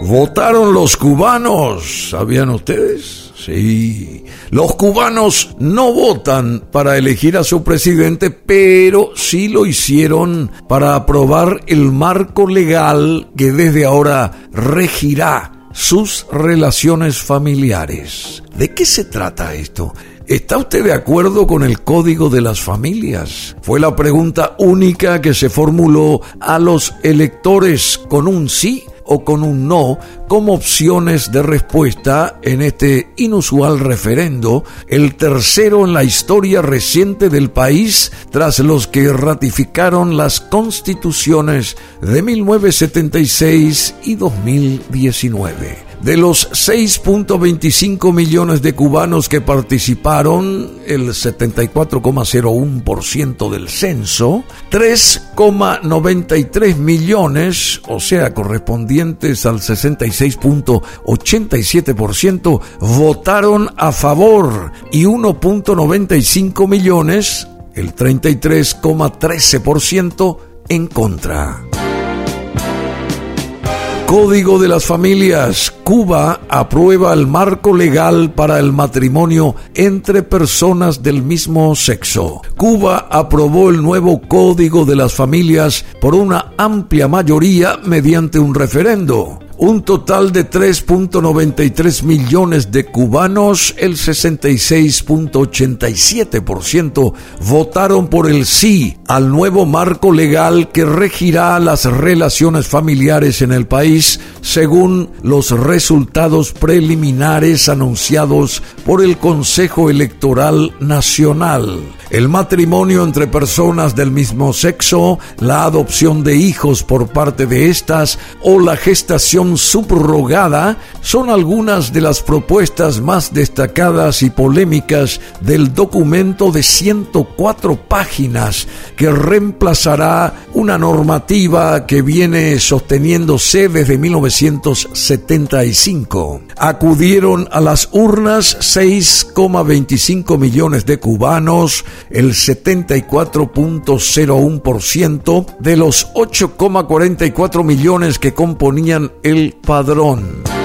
Votaron los cubanos, ¿sabían ustedes? Sí, los cubanos no votan para elegir a su presidente, pero sí lo hicieron para aprobar el marco legal que desde ahora regirá sus relaciones familiares. ¿De qué se trata esto? ¿Está usted de acuerdo con el Código de las Familias? Fue la pregunta única que se formuló a los electores con un sí o con un no como opciones de respuesta en este inusual referendo, el tercero en la historia reciente del país tras los que ratificaron las constituciones de 1976 y 2019. De los 6.25 millones de cubanos que participaron, el 74,01% del censo, 3,93 millones, o sea, correspondientes al 66.87%, votaron a favor y 1.95 millones, el 33,13%, en contra. Código de las Familias. Cuba aprueba el marco legal para el matrimonio entre personas del mismo sexo. Cuba aprobó el nuevo Código de las Familias por una amplia mayoría mediante un referendo. Un total de 3.93 millones de cubanos, el 66.87%, votaron por el sí al nuevo marco legal que regirá las relaciones familiares en el país, según los resultados preliminares anunciados por el Consejo Electoral Nacional. El matrimonio entre personas del mismo sexo, la adopción de hijos por parte de estas o la gestación subrogada son algunas de las propuestas más destacadas y polémicas del documento de 104 páginas que reemplazará una normativa que viene sosteniéndose desde 1975. Acudieron a las urnas 6,25 millones de cubanos, el 74.01% de los 8,44 millones que componían el padrón.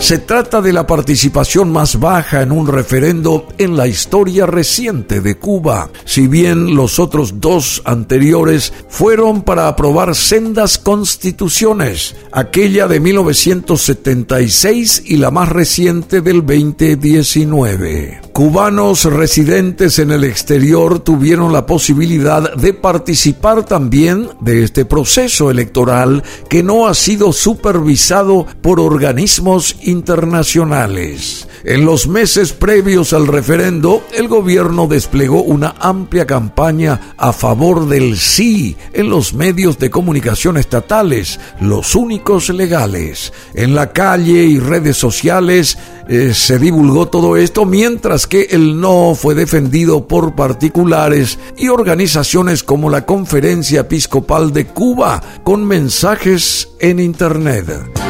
Se trata de la participación más baja en un referendo en la historia reciente de Cuba, si bien los otros dos anteriores fueron para aprobar sendas constituciones, aquella de 1976 y la más reciente del 2019. Cubanos residentes en el exterior tuvieron la posibilidad de participar también de este proceso electoral que no ha sido supervisado por organismos internacionales. En los meses previos al referendo, el gobierno desplegó una amplia campaña a favor del sí en los medios de comunicación estatales, los únicos legales. En la calle y redes sociales eh, se divulgó todo esto, mientras que el no fue defendido por particulares y organizaciones como la Conferencia Episcopal de Cuba, con mensajes en Internet.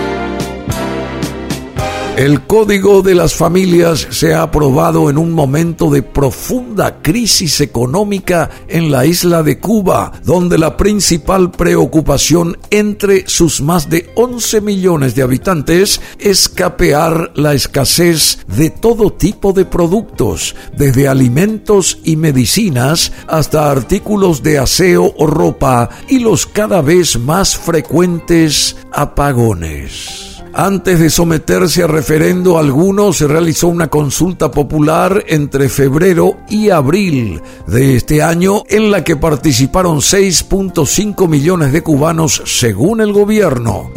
El Código de las Familias se ha aprobado en un momento de profunda crisis económica en la isla de Cuba, donde la principal preocupación entre sus más de 11 millones de habitantes es capear la escasez de todo tipo de productos, desde alimentos y medicinas hasta artículos de aseo o ropa y los cada vez más frecuentes apagones. Antes de someterse a referendo alguno, se realizó una consulta popular entre febrero y abril de este año en la que participaron 6.5 millones de cubanos según el gobierno.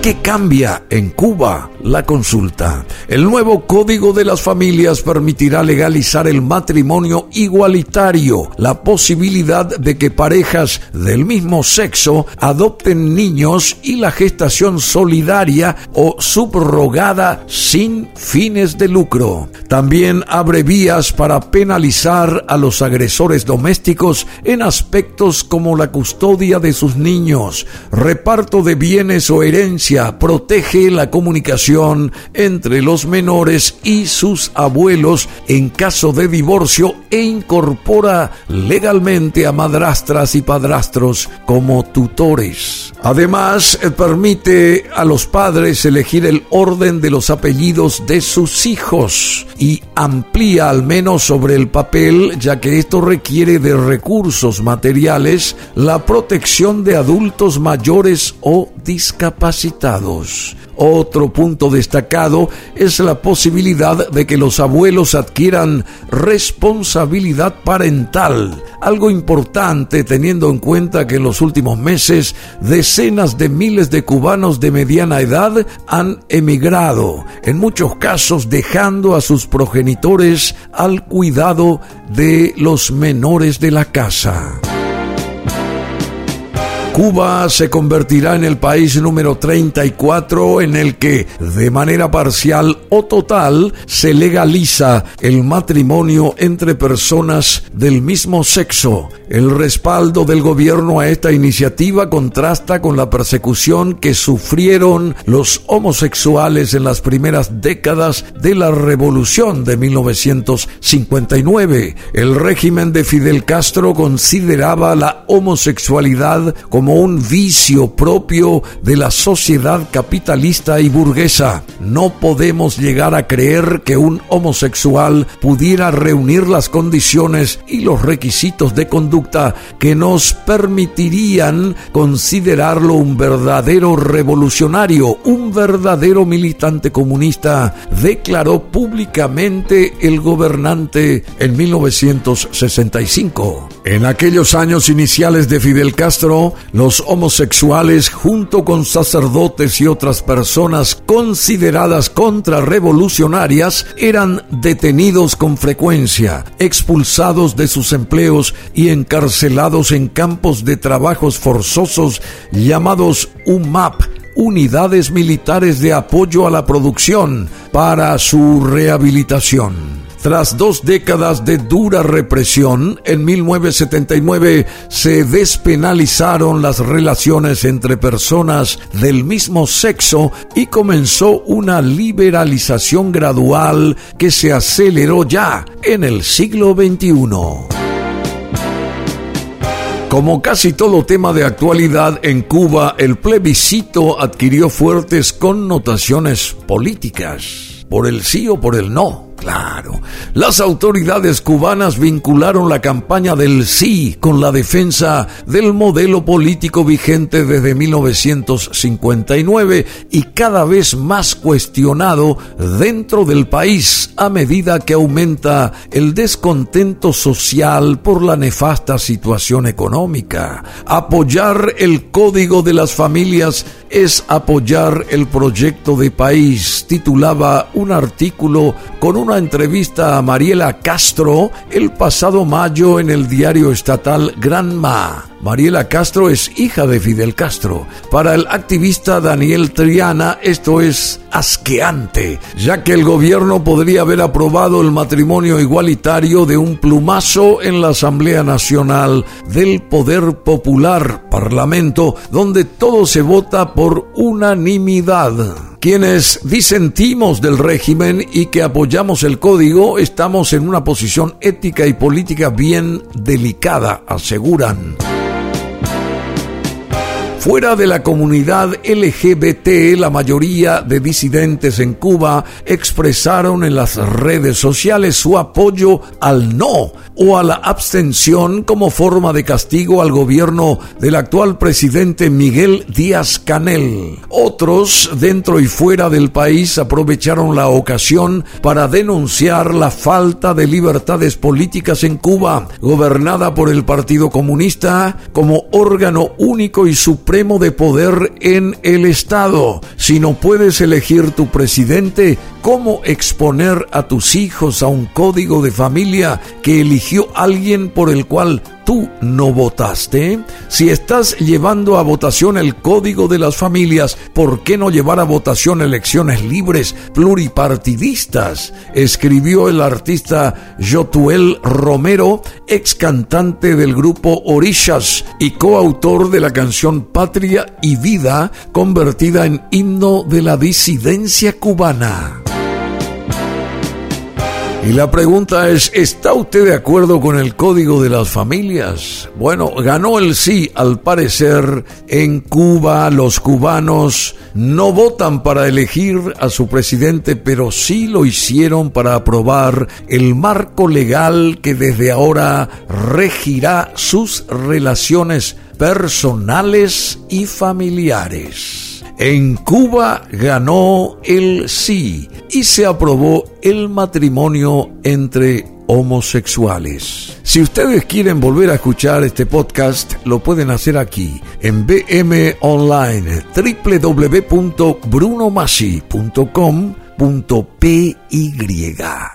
¿Qué cambia en Cuba? La consulta. El nuevo Código de las Familias permitirá legalizar el matrimonio igualitario, la posibilidad de que parejas del mismo sexo adopten niños y la gestación solidaria o subrogada sin fines de lucro. También abre vías para penalizar a los agresores domésticos en aspectos como la custodia de sus niños, reparto de bienes o herencia, protege la comunicación entre los menores y sus abuelos en caso de divorcio e incorpora legalmente a madrastras y padrastros como tutores. Además, eh, permite a los padres elegir el orden de los apellidos de sus hijos y amplía al menos sobre el papel, ya que esto requiere de recursos materiales, la protección de adultos mayores o discapacitados. Otro punto destacado es la posibilidad de que los abuelos adquieran responsabilidad parental, algo importante teniendo en cuenta que en los últimos meses decenas de miles de cubanos de mediana edad han emigrado, en muchos casos dejando a sus progenitores al cuidado de los menores de la casa. Cuba se convertirá en el país número 34 en el que, de manera parcial o total, se legaliza el matrimonio entre personas del mismo sexo. El respaldo del gobierno a esta iniciativa contrasta con la persecución que sufrieron los homosexuales en las primeras décadas de la revolución de 1959. El régimen de Fidel Castro consideraba la homosexualidad como como un vicio propio de la sociedad capitalista y burguesa. No podemos llegar a creer que un homosexual pudiera reunir las condiciones y los requisitos de conducta que nos permitirían considerarlo un verdadero revolucionario, un verdadero militante comunista, declaró públicamente el gobernante en 1965. En aquellos años iniciales de Fidel Castro, los homosexuales junto con sacerdotes y otras personas consideradas contrarrevolucionarias eran detenidos con frecuencia, expulsados de sus empleos y encarcelados en campos de trabajos forzosos llamados UMAP, unidades militares de apoyo a la producción para su rehabilitación. Tras dos décadas de dura represión, en 1979 se despenalizaron las relaciones entre personas del mismo sexo y comenzó una liberalización gradual que se aceleró ya en el siglo XXI. Como casi todo tema de actualidad en Cuba, el plebiscito adquirió fuertes connotaciones políticas, por el sí o por el no. Claro, las autoridades cubanas vincularon la campaña del sí con la defensa del modelo político vigente desde 1959 y cada vez más cuestionado dentro del país a medida que aumenta el descontento social por la nefasta situación económica. Apoyar el código de las familias es apoyar el proyecto de país, titulaba un artículo con una entrevista a Mariela Castro el pasado mayo en el diario estatal Granma. Mariela Castro es hija de Fidel Castro. Para el activista Daniel Triana esto es asqueante, ya que el gobierno podría haber aprobado el matrimonio igualitario de un plumazo en la Asamblea Nacional del Poder Popular, Parlamento, donde todo se vota por unanimidad. Quienes disentimos del régimen y que apoyamos el código estamos en una posición ética y política bien delicada, aseguran. Fuera de la comunidad LGBT, la mayoría de disidentes en Cuba expresaron en las redes sociales su apoyo al no o a la abstención como forma de castigo al gobierno del actual presidente Miguel Díaz Canel. Otros, dentro y fuera del país, aprovecharon la ocasión para denunciar la falta de libertades políticas en Cuba, gobernada por el Partido Comunista como órgano único y supremo de poder en el Estado. Si no puedes elegir tu presidente, ¿cómo exponer a tus hijos a un código de familia que eligió alguien por el cual tú no votaste? Si estás llevando a votación el Código de las Familias, ¿por qué no llevar a votación elecciones libres, pluripartidistas? Escribió el artista Jotuel Romero, ex cantante del grupo Orishas y coautor de la canción Patria y Vida, convertida en himno de la disidencia cubana. Y la pregunta es, ¿está usted de acuerdo con el código de las familias? Bueno, ganó el sí, al parecer, en Cuba los cubanos no votan para elegir a su presidente, pero sí lo hicieron para aprobar el marco legal que desde ahora regirá sus relaciones personales y familiares. En Cuba ganó el sí y se aprobó el matrimonio entre homosexuales. Si ustedes quieren volver a escuchar este podcast, lo pueden hacer aquí en BM Online www.brunomasi.com.py